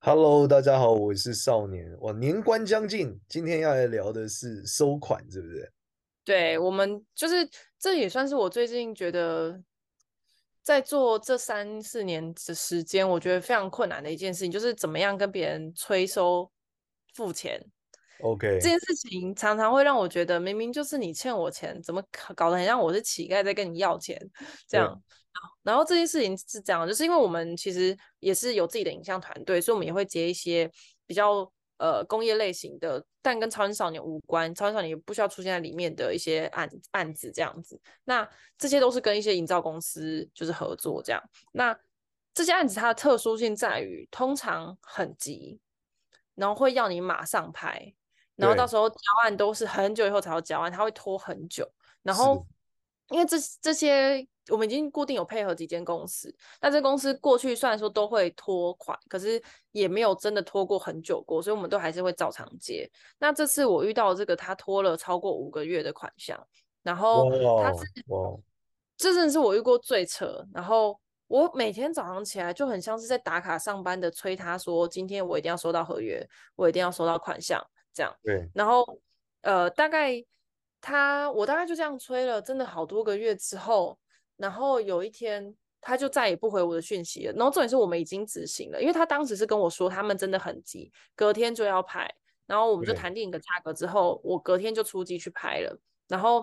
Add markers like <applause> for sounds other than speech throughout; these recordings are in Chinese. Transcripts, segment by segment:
Hello，大家好，我是少年。哇，年关将近，今天要来聊的是收款，是不是？对，我们就是这也算是我最近觉得在做这三四年的时间，我觉得非常困难的一件事情，就是怎么样跟别人催收付钱。OK，这件事情常常会让我觉得，明明就是你欠我钱，怎么搞得很像我是乞丐在跟你要钱这样。然后这件事情是这样，就是因为我们其实也是有自己的影像团队，所以我们也会接一些比较呃工业类型的，但跟超人少年无关，超人少年也不需要出现在里面的一些案案子这样子。那这些都是跟一些营造公司就是合作这样。那这些案子它的特殊性在于，通常很急，然后会要你马上拍，然后到时候交案都是很久以后才要交案，它会拖很久。然后因为这这些。我们已经固定有配合几间公司，那这公司过去虽然说都会拖款，可是也没有真的拖过很久过，所以我们都还是会照常接。那这次我遇到这个，他拖了超过五个月的款项，然后他是，这真的是我遇过最扯。然后我每天早上起来就很像是在打卡上班的，催他说今天我一定要收到合约，我一定要收到款项，这样。对。然后呃，大概他我大概就这样催了，真的好多个月之后。然后有一天，他就再也不回我的讯息了。然后重点是我们已经执行了，因为他当时是跟我说他们真的很急，隔天就要拍。然后我们就谈定一个价格之后，我隔天就出击去拍了。然后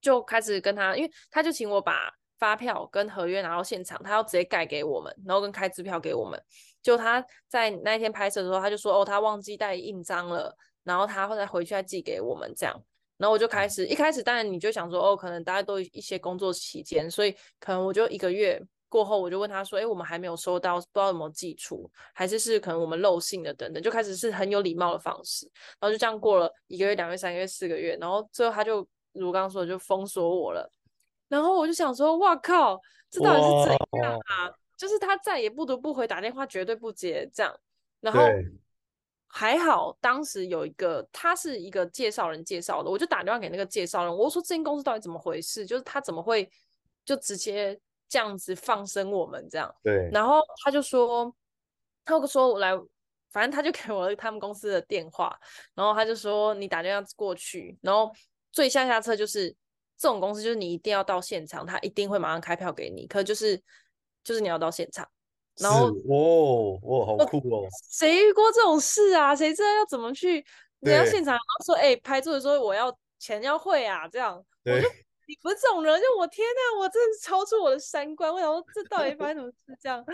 就开始跟他，因为他就请我把发票跟合约拿到现场，他要直接盖给我们，然后跟开支票给我们。就他在那一天拍摄的时候，他就说哦，他忘记带印章了，然后他后来回去再寄给我们这样。然后我就开始，一开始当然你就想说，哦，可能大家都一些工作期间，所以可能我就一个月过后，我就问他说，哎，我们还没有收到，不知道有没有寄出，还是是可能我们漏信的等等，就开始是很有礼貌的方式，然后就这样过了一个月、两个月、三个月、四个月，然后最后他就如刚刚说的就封锁我了，然后我就想说，哇靠，这到底是怎样啊？就是他再也不读不回，打电话绝对不接这样，然后。还好，当时有一个，他是一个介绍人介绍的，我就打电话给那个介绍人，我说这间公司到底怎么回事？就是他怎么会就直接这样子放生我们这样？对。然后他就说，他就说我来，反正他就给我他们公司的电话，然后他就说你打电话过去，然后最下下策就是这种公司就是你一定要到现场，他一定会马上开票给你，可就是就是你要到现场。然后哦，哇，好酷哦！谁遇过这种事啊？谁知道要怎么去？人家现场然后说，哎、欸，拍照的时候我要钱要汇啊，这样。我就你不是这种人，就我天呐，我真的是超出我的三观。我想说，这到底发生什么事？这样。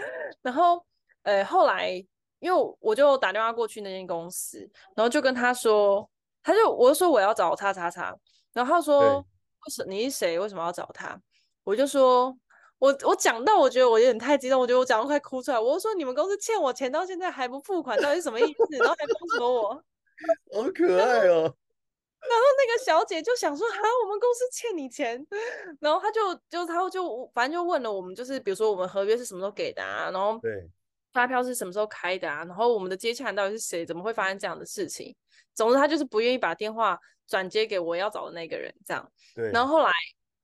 然后，呃，后来因为我就打电话过去那间公司，然后就跟他说，他就我就说我要找叉叉叉，然后他说，为什你是谁？为什么要找他？我就说。我我讲到，我觉得我有点太激动，我觉得我讲到快哭出来。我就说你们公司欠我钱到现在还不付款，到底是什么意思？然后还封锁我，<laughs> 好可爱哦。然后那个小姐就想说，啊，我们公司欠你钱，<laughs> 然后她就就她就反正就问了我们，就是比如说我们合约是什么时候给的啊，然后对发票是什么时候开的啊，然后我们的接洽人到底是谁？怎么会发生这样的事情？总之她就是不愿意把电话转接给我要找的那个人，这样。对。然后后来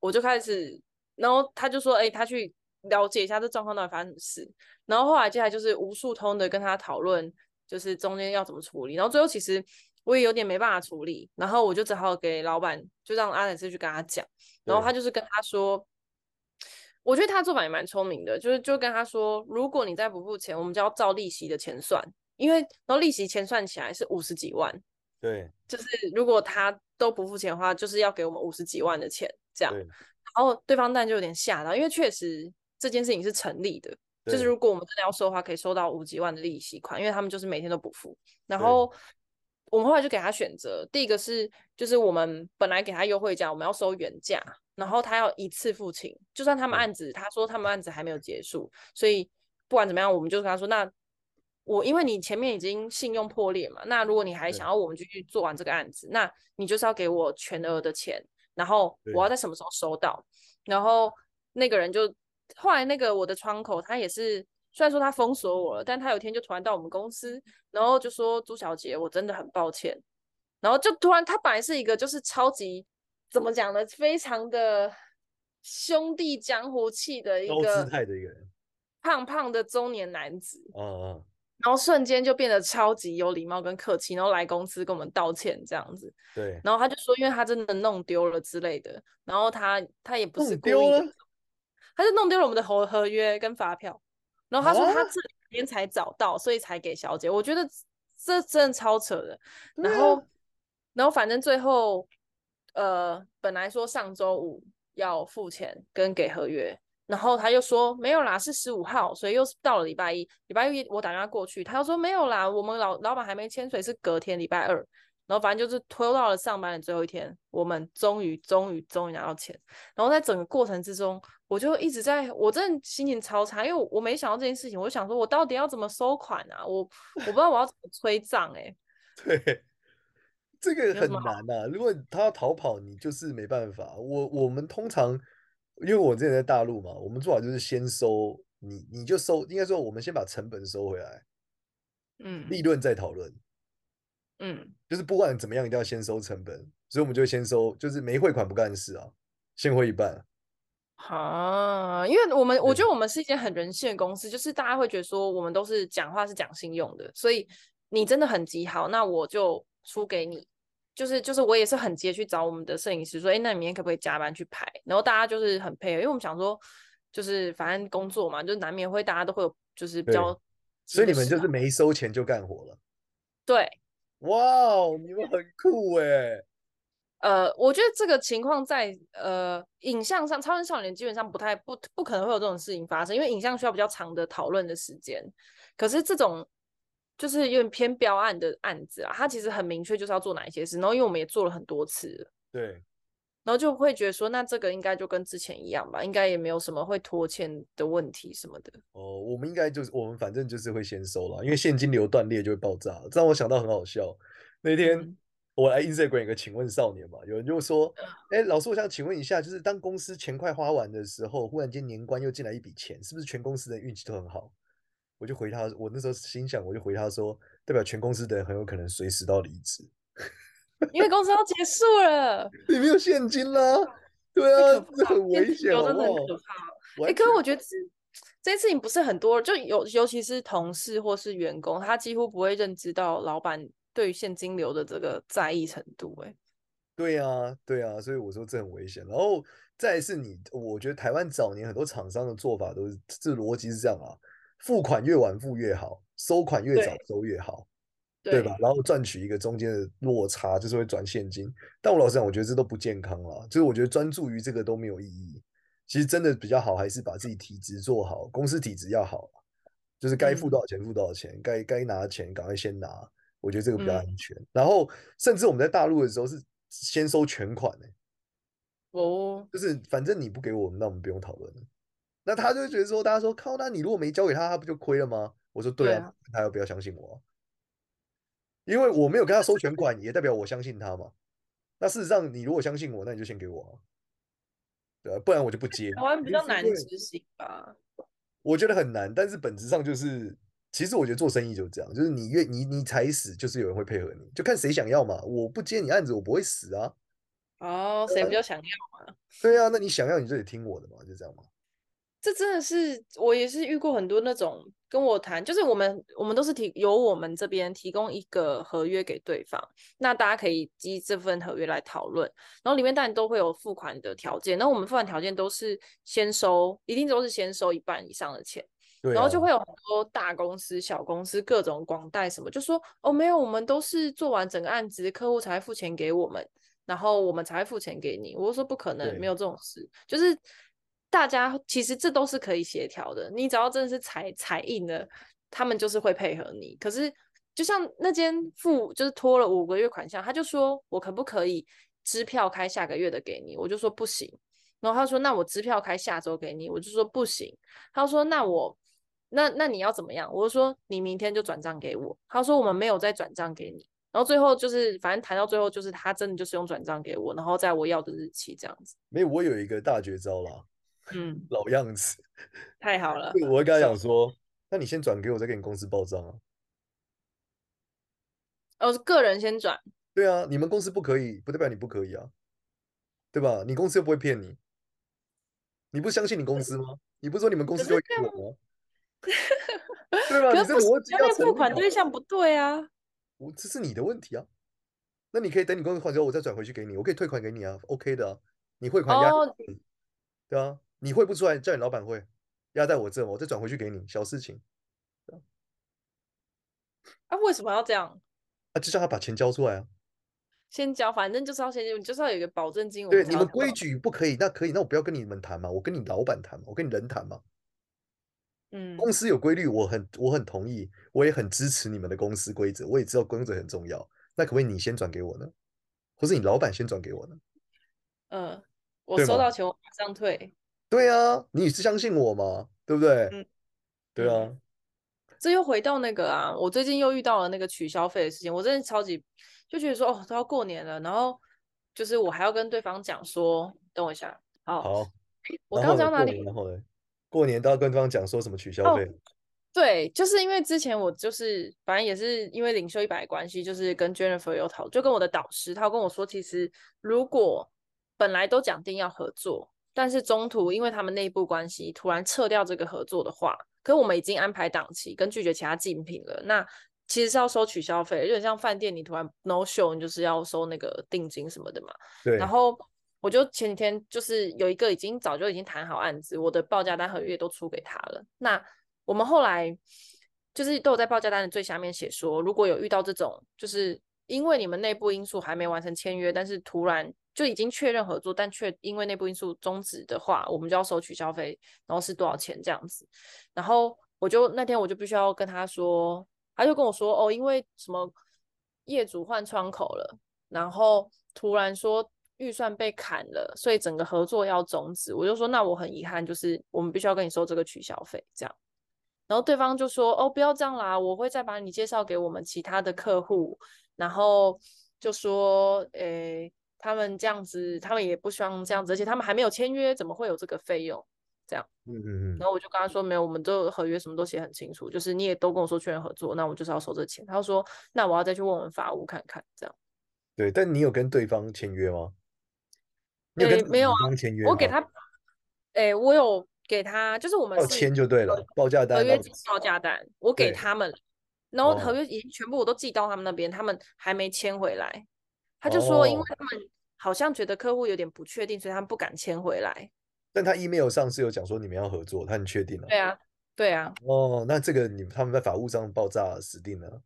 我就开始。然后他就说：“哎、欸，他去了解一下这状况到底发生什么事。”然后后来接下来就是无数通的跟他讨论，就是中间要怎么处理。然后最后其实我也有点没办法处理，然后我就只好给老板，就让阿莱斯去跟他讲。然后他就是跟他说：“我觉得他做法也蛮聪明的，就是就跟他说，如果你再不付钱，我们就要照利息的钱算，因为然后利息钱算起来是五十几万。对，就是如果他都不付钱的话，就是要给我们五十几万的钱这样。”然后对方当然就有点吓到，因为确实这件事情是成立的，就是如果我们真的要收的话，可以收到五几万的利息款，因为他们就是每天都不付。然后我们后来就给他选择，第一个是就是我们本来给他优惠价，我们要收原价，然后他要一次付清，就算他们案子他说他们案子还没有结束，所以不管怎么样，我们就跟他说，那我因为你前面已经信用破裂嘛，那如果你还想要我们继续做完这个案子，那你就是要给我全额的钱，然后我要在什么时候收到？然后那个人就后来那个我的窗口他也是，虽然说他封锁我了，但他有一天就突然到我们公司，然后就说朱小姐，我真的很抱歉。然后就突然他本来是一个就是超级怎么讲呢，非常的兄弟江湖气的一个高姿态的一个人，胖胖的中年男子。嗯嗯。然后瞬间就变得超级有礼貌跟客气，然后来公司跟我们道歉这样子。对。然后他就说，因为他真的弄丢了之类的，然后他他也不是故意的，他就弄丢了我们的合合约跟发票。然后他说他这两天才找到，啊、所以才给小姐。我觉得这真的超扯的。然后，啊、然后反正最后，呃，本来说上周五要付钱跟给合约。然后他又说没有啦，是十五号，所以又是到了礼拜一。礼拜一我打电话过去，他又说没有啦，我们老老板还没签，所以是隔天礼拜二。然后反正就是拖到了上班的最后一天，我们终于终于终于拿到钱。然后在整个过程之中，我就一直在，我真的心情超差，因为我，我没想到这件事情，我就想说我到底要怎么收款啊？我我不知道我要怎么催账哎、欸。<laughs> 对，这个很难啊。如果他要逃跑，你就是没办法。我我们通常。因为我之前在大陆嘛，我们做法就是先收你，你就收，应该说我们先把成本收回来，嗯，利润再讨论，嗯，就是不管怎么样，一定要先收成本，所以我们就先收，就是没汇款不干事啊，先汇一半。啊，因为我们我觉得我们是一间很人性的公司，就是大家会觉得说我们都是讲话是讲信用的，所以你真的很极好，那我就出给你。就是就是我也是很急去找我们的摄影师说，哎，那你明天可不可以加班去拍？然后大家就是很配合，因为我们想说，就是反正工作嘛，就难免会大家都会有就是比较，所以你们就是没收钱就干活了。对，哇哦，你们很酷哎。呃，我觉得这个情况在呃影像上，超人少年基本上不太不不可能会有这种事情发生，因为影像需要比较长的讨论的时间。可是这种。就是有点偏标案的案子啊，他其实很明确就是要做哪一些事，然后因为我们也做了很多次，对，然后就会觉得说，那这个应该就跟之前一样吧，应该也没有什么会拖欠的问题什么的。哦，我们应该就是我们反正就是会先收了，因为现金流断裂就会爆炸。这让我想到很好笑，那天我来 Instagram 有个请问少年嘛，有人就说，哎、嗯，老师，我想请问一下，就是当公司钱快花完的时候，忽然间年关又进来一笔钱，是不是全公司的运气都很好？我就回他，我那时候心想，我就回他说，代表全公司的人很有可能随时都要离职，<laughs> 因为公司要结束了，你没有现金啦，对啊，这很危险，真的很可怕。哎、欸，可是我觉得这这件事情不是很多，就尤尤其是同事或是员工，他几乎不会认知到老板对于现金流的这个在意程度。哎，对啊，对啊，所以我说这很危险。然后再来是你，我觉得台湾早年很多厂商的做法都是这逻辑是这样啊。付款越晚付越好，收款越早收越好，对，对吧？然后赚取一个中间的落差，就是会转现金。但我老实讲，我觉得这都不健康了。就是我觉得专注于这个都没有意义。其实真的比较好，还是把自己体质做好，公司体质要好。就是该付多少钱付多少钱，该、嗯、该拿的钱赶快先拿。我觉得这个比较安全。嗯、然后甚至我们在大陆的时候是先收全款的、欸。哦，就是反正你不给我们，那我们不用讨论了。那他就觉得说，大家说靠，那你如果没交给他，他不就亏了吗？我说对啊，对啊，他要不要相信我？因为我没有跟他收全款，也代表我相信他嘛。那事实上，你如果相信我，那你就先给我，对啊，不然我就不接。台湾比较难执行吧？我觉得很难，但是本质上就是，其实我觉得做生意就是这样，就是你越你你踩死，就是有人会配合你，就看谁想要嘛。我不接你案子，我不会死啊。哦，谁比较想要嘛？对啊，那你想要，你就得听我的嘛，就这样嘛。这真的是我也是遇过很多那种跟我谈，就是我们我们都是提由我们这边提供一个合约给对方，那大家可以基这份合约来讨论，然后里面当然都会有付款的条件，那我们付款条件都是先收，一定都是先收一半以上的钱，然后就会有很多大公司、小公司各种广贷什么，就说哦没有，我们都是做完整个案子，客户才会付钱给我们，然后我们才会付钱给你，我就说不可能，没有这种事，就是。大家其实这都是可以协调的，你只要真的是踩踩硬的，他们就是会配合你。可是就像那间付就是拖了五个月款项，他就说我可不可以支票开下个月的给你？我就说不行。然后他说那我支票开下周给你，我就说不行。他说那我那那你要怎么样？我就说你明天就转账给我。他说我们没有再转账给你。然后最后就是反正谈到最后就是他真的就是用转账给我，然后在我要的日期这样子。没有，我有一个大绝招啦。嗯，老样子，<laughs> 太好了。我会跟他讲说，那你先转给我，再给你公司报账啊。哦，是个人先转。对啊，你们公司不可以，不代表你不可以啊，对吧？你公司又不会骗你，你不相信你公司吗？你不是说你们公司就会骗我吗？<laughs> 对吧？你这逻辑要付款对象不对啊。我这是你的问题啊。那你可以等你公司还之后，我再转回去给你，我可以退款给你啊，OK 的啊。你汇款压，oh. 对啊，你汇不出来，叫你老板汇，压在我这，我再转回去给你，小事情。啊，为什么要这样？啊，就叫他把钱交出来啊。先交，反正就是要先，你就是要有一个保证金。对，你们规矩不可以，那可以，那我不要跟你们谈嘛，我跟你老板谈嘛，我跟你人谈嘛。嗯，公司有规律，我很我很同意，我也很支持你们的公司规则，我也知道规则很重要。那可不可以你先转给我呢？或是你老板先转给我呢？嗯，我收到钱我马上退。对啊，你是相信我吗？对不对？嗯，对啊。这又回到那个啊，我最近又遇到了那个取消费的事情，我真的超级就觉得说，哦，都要过年了，然后就是我还要跟对方讲说，等我一下，好，好，我刚刚讲哪里？然后呢？过年都要跟对方讲说什么取消费？哦，对，就是因为之前我就是反正也是因为领袖一百关系，就是跟 Jennifer 有讨，就跟我的导师，他跟我说，其实如果本来都讲定要合作，但是中途因为他们内部关系突然撤掉这个合作的话，可我们已经安排档期跟拒绝其他竞品了，那其实是要收取消费，有点像饭店你突然 no show，你就是要收那个定金什么的嘛。对，然后。我就前几天就是有一个已经早就已经谈好案子，我的报价单合约都出给他了。那我们后来就是都有在报价单的最下面写说，如果有遇到这种，就是因为你们内部因素还没完成签约，但是突然就已经确认合作，但却因为内部因素终止的话，我们就要收取消费，然后是多少钱这样子。然后我就那天我就必须要跟他说，他就跟我说哦，因为什么业主换窗口了，然后突然说。预算被砍了，所以整个合作要终止。我就说，那我很遗憾，就是我们必须要跟你收这个取消费，这样。然后对方就说，哦，不要这样啦，我会再把你介绍给我们其他的客户。然后就说，诶，他们这样子，他们也不希望这样子，而且他们还没有签约，怎么会有这个费用？这样。嗯嗯嗯。然后我就跟他说，没有，我们这合约什么都写很清楚，就是你也都跟我说确认合作，那我就是要收这钱。他说，那我要再去问问法务看看，这样。对，但你有跟对方签约吗？对、没有啊，我给他，哎、欸，我有给他，就是我们签就对了，报价单、合约报价单，我给他们，然后合约已经全部我都寄到他们那边，他们还没签回来。他就说，因为他们好像觉得客户有点不确定，所以他们不敢签回来。但他 email 上是有讲说你们要合作，他很确定了。对啊，对啊。哦，那这个你他们在法务上爆炸死定了。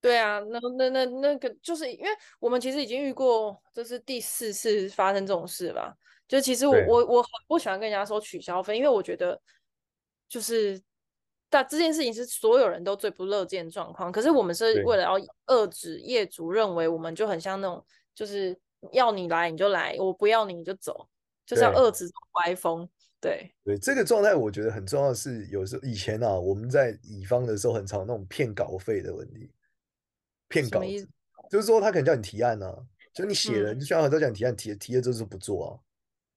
对啊，那那那那个就是因为我们其实已经遇过，这是第四次发生这种事吧。就其实我我我很不喜欢跟人家说取消费，因为我觉得就是但这件事情是所有人都最不乐见状况。可是我们是为了要遏制业主认为我们就很像那种，就是要你来你就来，我不要你你就走，就是要遏制歪风。对对，这个状态我觉得很重要的是，有时候以前啊，我们在乙方的时候很常那种骗稿费的问题。骗稿子，就是说他可能叫你提案呢、啊，就你写了，嗯、就需要很多叫你提案，提提了就不做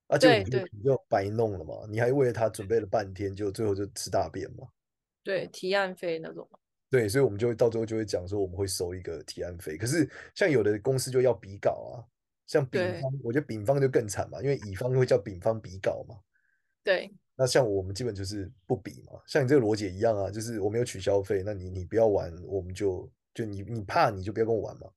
啊，啊，结果你就你就白弄了嘛，你还为了他准备了半天，就最后就吃大便嘛。对，提案费那种。对，所以我们就会到最后就会讲说，我们会收一个提案费。可是像有的公司就要比稿啊，像丙方，我觉得丙方就更惨嘛，因为乙方会叫丙方比稿嘛。对。那像我们基本就是不比嘛，像你这个逻辑一样啊，就是我没有取消费，那你你不要玩，我们就。就你你怕你就不要跟我玩嘛，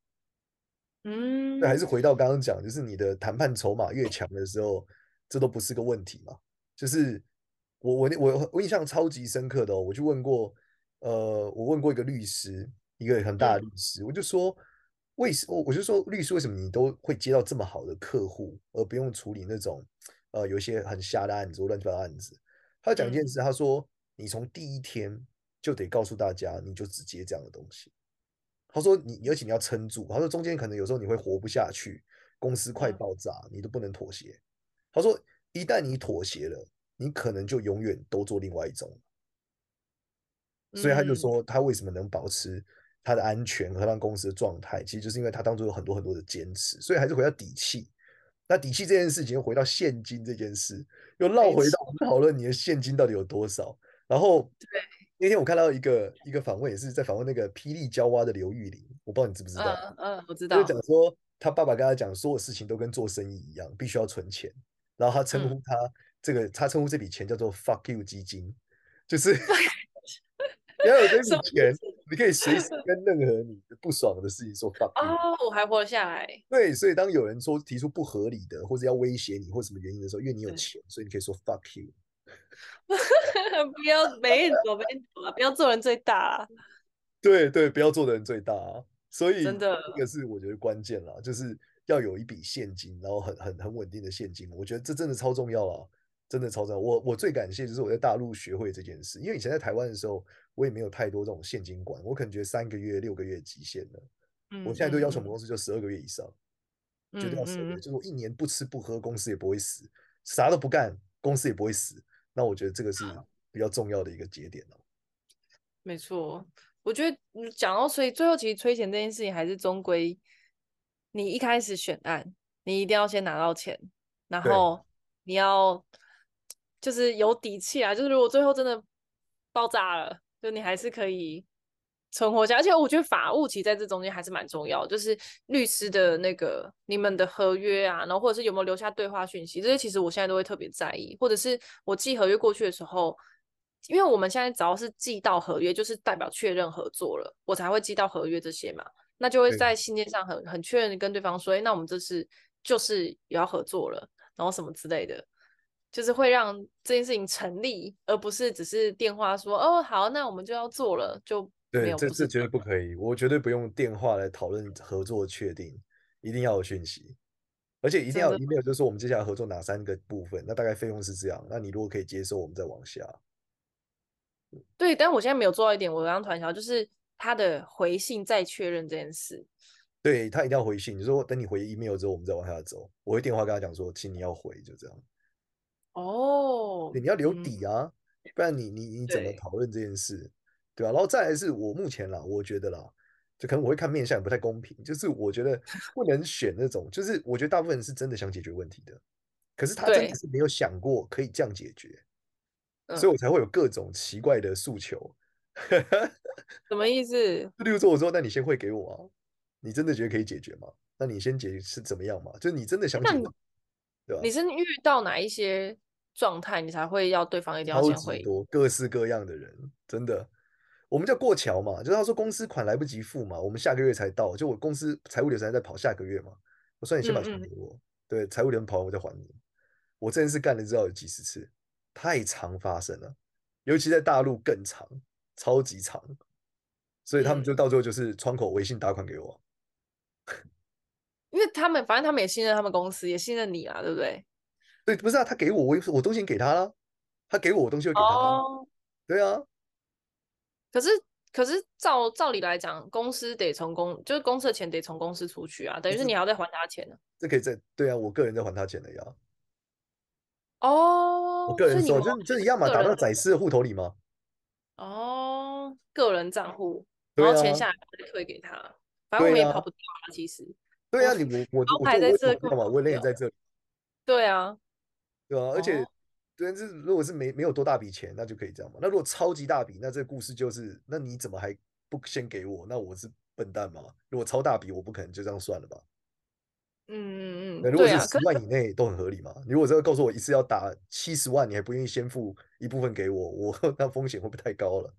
嗯，那还是回到刚刚讲，就是你的谈判筹码越强的时候，这都不是个问题嘛。就是我我我我印象超级深刻的哦，我就问过，呃，我问过一个律师，一个很大的律师，我就说为什么，我就说律师为什么你都会接到这么好的客户，而不用处理那种呃有一些很瞎的案子或乱七八糟的案子？他讲一件事，他说你从第一天就得告诉大家，你就只接这样的东西。他说你：“你而且你要撑住。”他说：“中间可能有时候你会活不下去，公司快爆炸，你都不能妥协。”他说：“一旦你妥协了，你可能就永远都做另外一种。”所以他就说他为什么能保持他的安全和他公司的状态，其实就是因为他当初有很多很多的坚持，所以还是回到底气。那底气这件事情又回到现金这件事，又绕回到讨论你的现金到底有多少。然后那天我看到一个一个访问，也是在访问那个霹雳娇娃的刘玉玲，我不知道你知不知道？嗯嗯，我知道。就讲说他爸爸跟他讲，所有事情都跟做生意一样，必须要存钱。然后他称呼他这个，他称呼这笔钱叫做 “fuck you 基金”，就是 <laughs> 要有这笔钱，你可以随时跟任何你不爽的事情说 “fuck you”。哦，我还活了下来。对，所以当有人说提出不合理的，或者要威胁你或什么原因的时候，因为你有钱，所以你可以说 “fuck you”。<laughs> 不要没走没走啊！不要做人最大啊。<laughs> 对对，不要做的人最大啊。所以真的，这个是我觉得关键啦，就是。要有一笔现金，然后很很很稳定的现金，我觉得这真的超重要啊，真的超重要。我我最感谢就是我在大陆学会这件事，因为以前在台湾的时候，我也没有太多这种现金管，我可能觉得三个月、六个月极限了。嗯，我现在都要求我们公司就十二个月以上，绝对要十二个月，就是我一年不吃不喝，公司也不会死，啥都不干，公司也不会死。那我觉得这个是比较重要的一个节点了。没错，我觉得讲到所以最后其实催钱这件事情还是终归。你一开始选案，你一定要先拿到钱，然后你要就是有底气啊。就是如果最后真的爆炸了，就你还是可以存活下。而且我觉得法务其实在这中间还是蛮重要，就是律师的那个你们的合约啊，然后或者是有没有留下对话讯息，这些其实我现在都会特别在意。或者是我寄合约过去的时候，因为我们现在只要是寄到合约，就是代表确认合作了，我才会寄到合约这些嘛。那就会在信件上很很确认的跟对方说，哎，那我们这次就是也要合作了，然后什么之类的，就是会让这件事情成立，而不是只是电话说，哦，好，那我们就要做了，就没有。对，这这绝对不可以，我绝对不用电话来讨论合作确定，一定要有讯息，而且一定要有 email，就是说我们接下来合作哪三个部分，那大概费用是这样，那你如果可以接受，我们再往下。对，但我现在没有做到一点，我刚刚突然想到就是。他的回信再确认这件事，对，他一定要回信。你说等你回 email 之后，我们再往下走。我会电话跟他讲说，请你要回，就这样。哦，你要留底啊，嗯、不然你你你怎么讨论这件事，对，对吧？然后再来是我目前啦，我觉得啦，就可能我会看面相不太公平，就是我觉得 <laughs> 不能选那种，就是我觉得大部分人是真的想解决问题的，可是他真的是没有想过可以这样解决，所以我才会有各种奇怪的诉求。<laughs> 什么意思？就例如说，我说，那你先汇给我啊？你真的觉得可以解决吗？那你先解决是怎么样嘛？就是你真的想解决，对吧？你是遇到哪一些状态，你才会要对方一定要先汇？超级多，各式各样的人，真的。我们叫过桥嘛，就是他说公司款来不及付嘛，我们下个月才到，就我公司财务流程在跑下个月嘛，我说你先把钱给我，嗯嗯对，财务流程跑完我再还你。我这件事干了知道有几十次，太常发生了，尤其在大陆更长。超级长，所以他们就到最后就是窗口微信打款给我，因为他们反正他们也信任他们公司，也信任你啊，对不对？对，不是啊，他给我我我东西给他了，他给我我东西又给他，oh. 对啊。可是可是照照理来讲，公司得从公就是公司的钱得从公司出去啊，等于是你还要再还他钱呢。这可以再对啊，我个人在还他钱的呀。哦，oh, 我个人说就就一样嘛，打到宰司的户头里吗？哦，个人账户，然后钱下来再退给他，啊、反正我们也跑不掉啊。其实，对啊，你我我我排在这干嘛？我脸也在这里。对啊，对啊，而且，对，这如果是没没有多大笔钱，那就可以这样嘛。那如果超级大笔，那这个故事就是，那你怎么还不先给我？那我是笨蛋吗？如果超大笔，我不可能就这样算了吧？嗯嗯嗯，那如果是十万以内都很合理嘛？你如果这个告诉我一次要打七十万，你还不愿意先付一部分给我，我 <laughs> 那风险会不会太高了？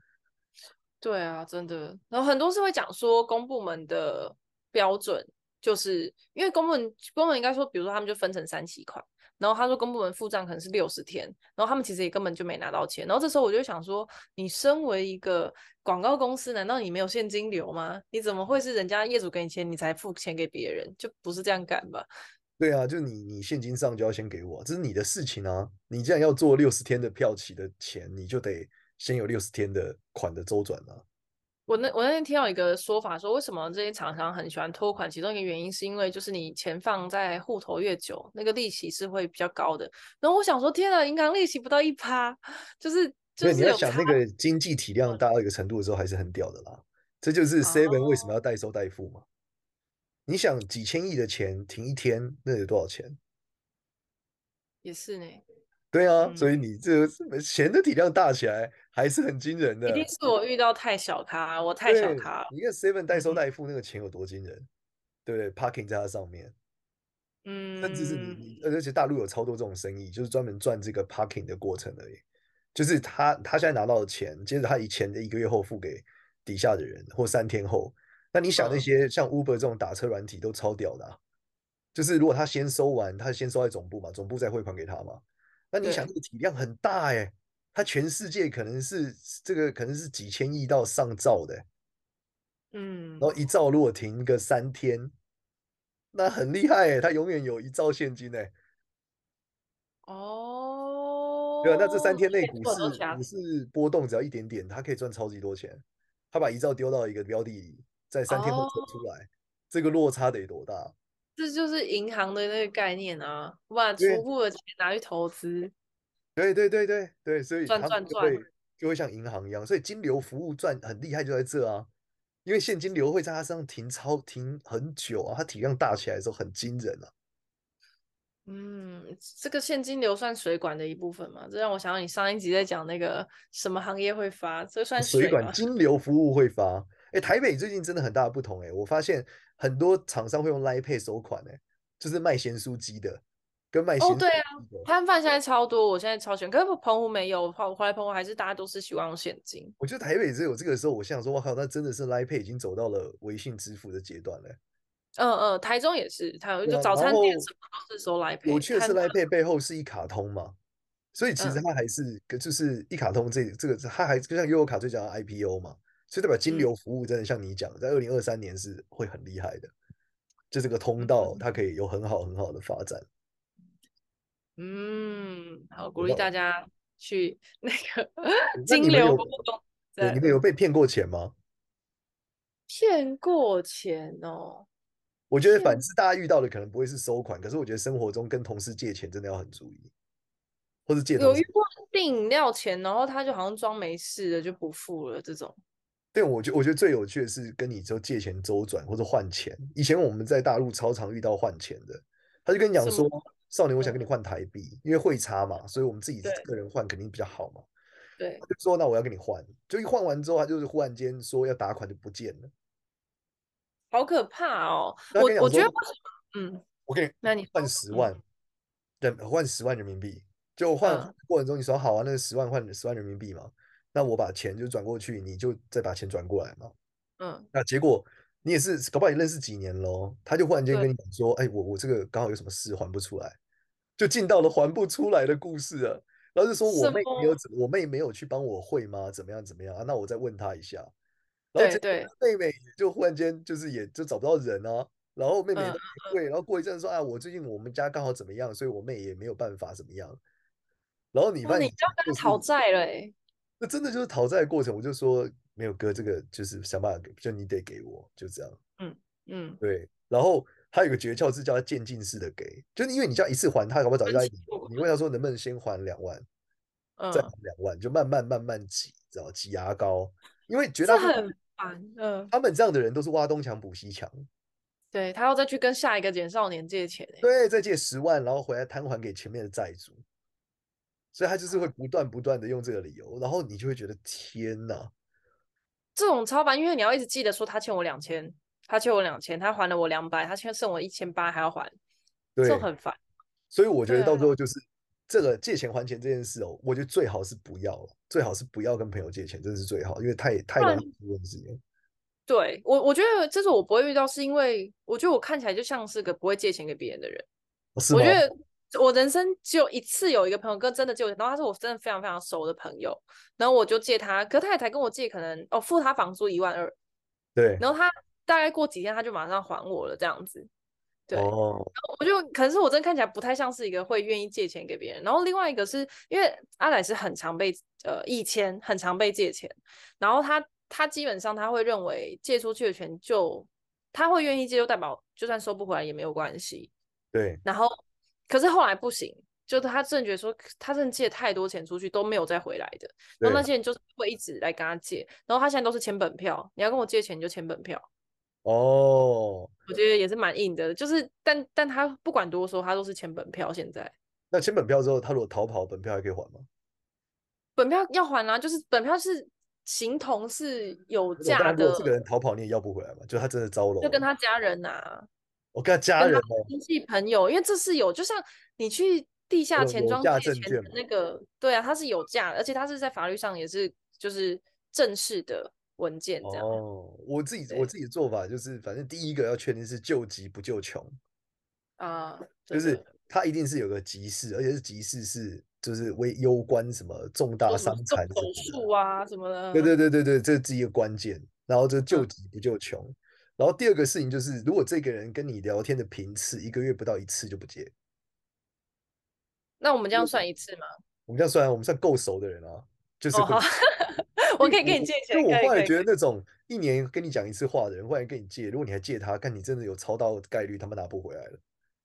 对啊，真的。然后很多是会讲说公部门的标准，就是因为公部门公部门应该说，比如说他们就分成三期款。然后他说，公部门付账可能是六十天，然后他们其实也根本就没拿到钱。然后这时候我就想说，你身为一个广告公司，难道你没有现金流吗？你怎么会是人家业主给你钱，你才付钱给别人？就不是这样干吧？对啊，就你你现金上就要先给我，这是你的事情啊。你既然要做六十天的票期的钱，你就得先有六十天的款的周转啊。我那我那天听到一个说法，说为什么这些厂商很喜欢拖款，其中一个原因是因为就是你钱放在户头越久，那个利息是会比较高的。然后我想说，天啊，银行利息不到一趴，就是就是你要想那个经济体量大到一个程度的时候，还是很屌的啦。这就是 Seven 为什么要代收代付嘛。你想几千亿的钱停一天，那得多少钱？也是呢。对啊，嗯所以你这个钱的体量大起来还是很惊人的。一定是我遇到太小咖，我太小对咖。你看 Seven 代收代付那个钱有多惊人，对不对？Parking 在它上面，嗯，甚至是你你，而且大陆有超多这种生意，就是专门赚这个 Parking 的过程而已。就是他他现在拿到的钱，接着他以前的一个月后付给底下的人，或三天后。那你想那些像 Uber 这种打车软体都超屌的啊，就是如果他先收完，他先收在总部嘛，总部再汇款给他嘛。那你想，这个体量很大哎、欸，它全世界可能是这个可能是几千亿到上兆的、欸，嗯，然后一兆如果停个三天，那很厉害哎、欸，它永远有一兆现金哎、欸。哦，对啊，那这三天内股市股市波动只要一点点，它可以赚超级多钱。他把一兆丢到一个标的里，在三天后走出来，这个落差得多大？这就是银行的那个概念啊，我把储户的钱拿去投资，对对对对对，所以赚赚赚就会像银行一样，所以金流服务赚很厉害就在这啊，因为现金流会在它身上停超停很久啊，它体量大起来的时候很惊人啊。嗯，这个现金流算水管的一部分嘛？这让我想到你上一集在讲那个什么行业会发，这算水水管金流服务会发。哎，台北最近真的很大的不同哎，我发现很多厂商会用 Line Pay 收款哎，就是卖咸酥鸡的，跟卖咸哦对啊，的摊贩现在超多，我现在超喜欢，可是澎湖没有，后来澎湖还是大家都是喜欢用现金。我觉得台北只有这个时候，我想说，我靠，那真的是 Line Pay 已经走到了微信支付的阶段了。嗯嗯，台中也是，台中就早餐店什么都是收 Line Pay。有趣的是摊贩 Line Pay 背后是一卡通嘛，所以其实嗯它还是就是一卡通这这个，它还就像悠游卡最讲的 IPO 嘛，所以代表金流服务真的像你讲的，在二零二三年是会很厉害的，就这个通道它可以有很好很好的发展。嗯，好，鼓励大家去那个 <laughs> 金流活动。对，你们有被骗过钱吗？骗过钱哦？我觉得反之，大家遇到的可能不会是收款，可是我觉得生活中跟同事借钱真的要很注意，或是借有遇过订饮料钱，然后他就好像装没事的就不付了这种。对，我觉我觉得最有趣的是跟你说借钱周转或者换钱。以前我们在大陆超常遇到换钱的，他就跟你讲说：“少年，我想跟你换台币，因为汇差嘛，所以我们自己个人换肯定比较好嘛。”对，就说：“那我要跟你换。”就一换完之后，他就是忽然间说要打款就不见了。好可怕哦！我我觉得，嗯，我给你那你换十万人，换十万人民币，就换嗯过程中你说好啊，那个十万换十万人民币嘛，那我把钱就转过去，你就再把钱转过来嘛。嗯，那结果你也是搞不好也认识几年喽，他就忽然间跟你讲说，哎，我我这个刚好有什么事还不出来，就进到了还不出来的故事啊。然后就说我妹没有，我妹没有去帮我汇吗？怎么样怎么样啊？那我再问她一下。然后妹妹就忽然间就是也就找不到人啊，然后妹妹也都没汇，然后过一阵说，啊，我最近我们家刚好怎么样，所以我妹也没有办法怎么样。然后你发现你就跟他讨债了哎，那真的就是讨债的过程。我就说没有哥，这个就是想办法给，就你得给我，就这样。嗯嗯，对。然后还有一个诀窍是叫他渐进式的给，就是因为你叫一次还，他搞不好早就在你，你问他说能不能先还两万，嗯，再还两万，就慢慢慢慢挤，知道挤牙膏。因为觉得很烦嗯，他们这样的人都是挖东墙补西墙，对他要再去跟下一个简少年借钱，对，再借十万，然后回来摊还给前面的债主，所以他就是会不断不断的用这个理由，然后你就会觉得天哪，这种超烦，因为你要一直记得说他欠我两千，他欠我两千，他还了我两百，他欠剩我一千八还要还，对，这很烦。所以我觉得到最后啊就是这个借钱还钱这件事哦，我觉得最好是不要了，最好是不要跟朋友借钱，真的是最好，因为太太容易出问题了。对我，我觉得这是我不会遇到，是因为我觉得我看起来就像是个不会借钱给别人的人。哦是吗我觉得我人生只有一次有一个朋友跟真的借我，然后他是我真的非常非常熟的朋友，然后我就借他，可他也才跟我借，可能哦付他房租一万二，对，然后他大概过几天他就马上还我了，这样子。对，哦，我就可能是我真的看起来不太像是一个会愿意借钱给别人。然后另外一个是因为阿奶是很常被呃以前很常被借钱，然后他他基本上他会认为借出去的钱就他会愿意借，就代表就算收不回来也没有关系。对，然后可是后来不行，就是他真的觉得说，他真的借太多钱出去都没有再回来的，然后那些人就是会一直来跟他借，然后他现在都是签本票，你要跟我借钱你就签本票。哦，我觉得也是蛮硬的，就是但但他不管多说，他都是签本票。现在那签本票之后，他如果逃跑，本票还可以还吗？本票要还啊，就是本票是形同是有价的。这个人逃跑你也要不回来嘛？就他真的招了，就跟他家人啊，我跟他家人哦，亲戚朋友，因为这是有，就像你去地下钱庄借钱的那个，对啊，它是有价，而且它是在法律上也是就是正式的。文件这样哦，我自己我自己的做法就是，反正第一个要确定是救急不救穷啊，就是他一定是有个急事，而且是急事是就是危攸关什么重大伤残手术啊什么的。对对对对对，这是一个关键。然后这救急不救穷，嗯，然后第二个事情就是，如果这个人跟你聊天的频次一个月不到一次就不接，那我们这样算一次吗？我们这样算，我们算够熟的人啊，就是。<laughs> 哦我可以跟你借钱，因为我后来觉得那种一年跟你讲一次话的人，忽然跟你借，如果你还借他，看你真的有超到概率，他们拿不回来了。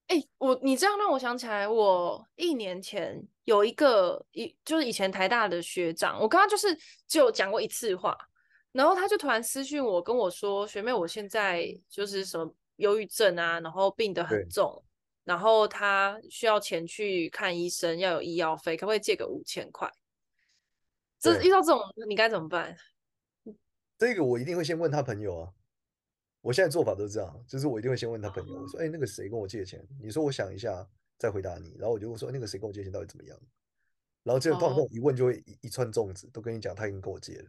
哎、欸，我你这样让我想起来，我一年前有一个一就是以前台大的学长，我跟他就是就讲过一次话，然后他就突然私讯我跟我说，学妹，我现在就是什么忧郁症啊，然后病得很重，然后他需要钱去看医生，要有医药费，可不可以借个五千块？这遇到这种你该怎么办？这个我一定会先问他朋友啊。我现在做法都是这样，就是我一定会先问他朋友，我说：“哎，那个谁跟我借钱？”你说：“我想一下再回答你。”然后我就会说：“那个谁跟我借钱到底怎么样？”然后这个通常这种一问就会一一串粽子，都跟你讲他已经跟我借了，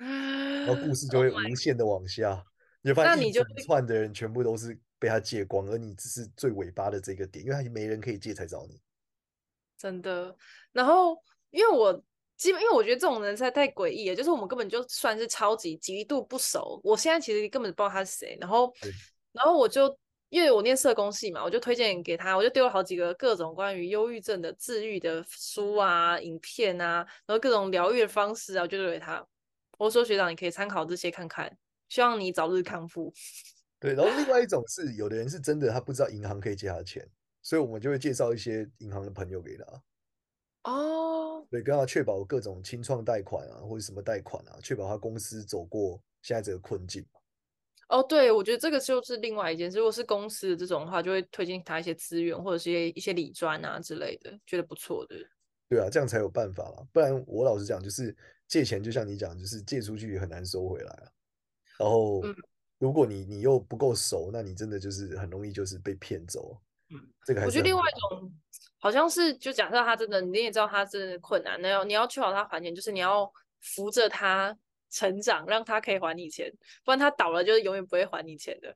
然后故事就会无限的往下，你就发现一整串的人全部都是被他借光，而你只是最尾巴的这个点，因为他没人可以借才找你。真的，然后因为我。基本因为我觉得这种人实在太诡异了，就是我们根本就算是超级极度不熟。我现在其实根本不知道他是谁，然后，然后我就因为我念社工系嘛，我就推荐给他，我就丢了好几个各种关于忧郁症的治愈的书啊、影片啊，然后各种疗愈的方式啊，我就丢给他。我说学长，你可以参考这些看看，希望你早日康复。对，然后另外一种是，有的人是真的他不知道银行可以借他钱，所以我们就会介绍一些银行的朋友给他。哦，对，跟他确保各种清创贷款啊，或者什么贷款啊，确保他公司走过现在这个困境。哦，对，我觉得这个就是另外一件事。如果是公司的这种的话，就会推荐他一些资源，或者是一些一些理专啊之类的，觉得不错的。对啊，这样才有办法啦。不然我老实讲，就是借钱，就像你讲，就是借出去也很难收回来啊。然后，如果你你又不够熟，那你真的就是很容易就是被骗走。嗯，这个还是我觉得另外一种。好像是，就假设他真的，你也知道他真的困难，那要你要确保他还钱，就是你要扶着他成长，让他可以还你钱，不然他倒了，就是永远不会还你钱的。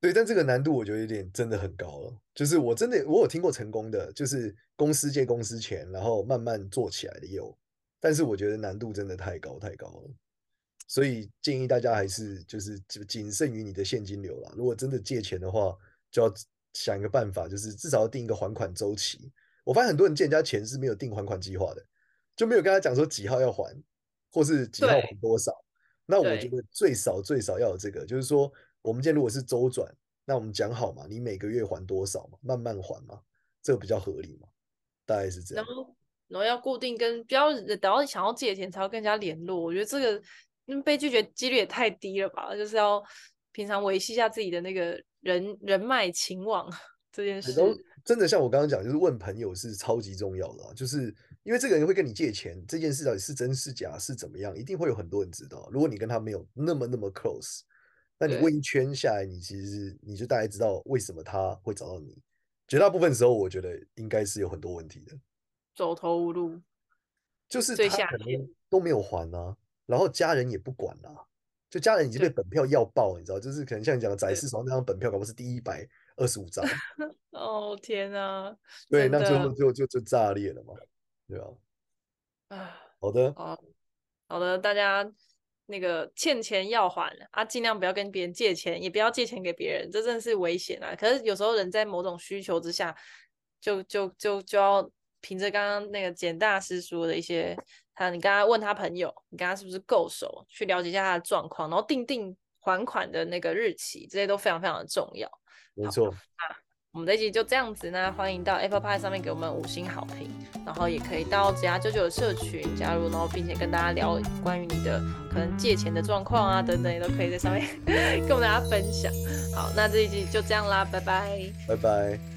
对，但这个难度我觉得有点真的很高了。就是我真的我有听过成功的，就是公司借公司钱，然后慢慢做起来的也有，但是我觉得难度真的太高太高了。所以建议大家还是就是仅慎于你的现金流啦。如果真的借钱的话，就要想一个办法，就是至少要定一个还款周期。我发现很多人借人家钱是没有定还款计划的，就没有跟他讲说几号要还，或是几号还多少。那我觉得最少最少要有这个，就是说我们今天如果是周转，那我们讲好嘛，你每个月还多少嘛，慢慢还嘛，这个比较合理嘛，大概是这样。然后，然后要固定跟不要等到你想要借钱才要跟人家联络，我觉得这个因为被拒绝几率也太低了吧，就是要平常维系一下自己的那个人人脉情网这件事。真的像我刚刚讲，就是问朋友是超级重要的啊，就是因为这个人会跟你借钱，这件事到底是真是假是怎么样，一定会有很多人知道。如果你跟他没有那么那么 close，那你问一圈下来，你其实你就大概知道为什么他会找到你。绝大部分时候，我觉得应该是有很多问题的，走投无路，就是他可能都没有还啊，然后家人也不管啊，就家人已经被本票要爆，你知道，就是可能像你讲的宰市手上那张本票，搞不是第一百。二十五张，<laughs> 哦天啊！对，那最后就就就炸裂了嘛，对吧？啊，好的，好好的，大家那个欠钱要还啊，尽量不要跟别人借钱，也不要借钱给别人，这真的是危险啊！可是有时候人在某种需求之下，就就就就要凭着刚刚那个简大师说的一些，他你刚刚问他朋友，你跟他是不是够熟，去了解一下他的状况，然后定定还款的那个日期，这些都非常非常的重要。没错，我们这一集就这样子呢，欢迎到 Apple Pie 上面给我们五星好评，然后也可以到子牙九九的社群加入，然后并且跟大家聊关于你的可能借钱的状况啊等等，也都可以在上面 <laughs> 跟我们大家分享。好，那这一集就这样啦，拜拜，拜拜。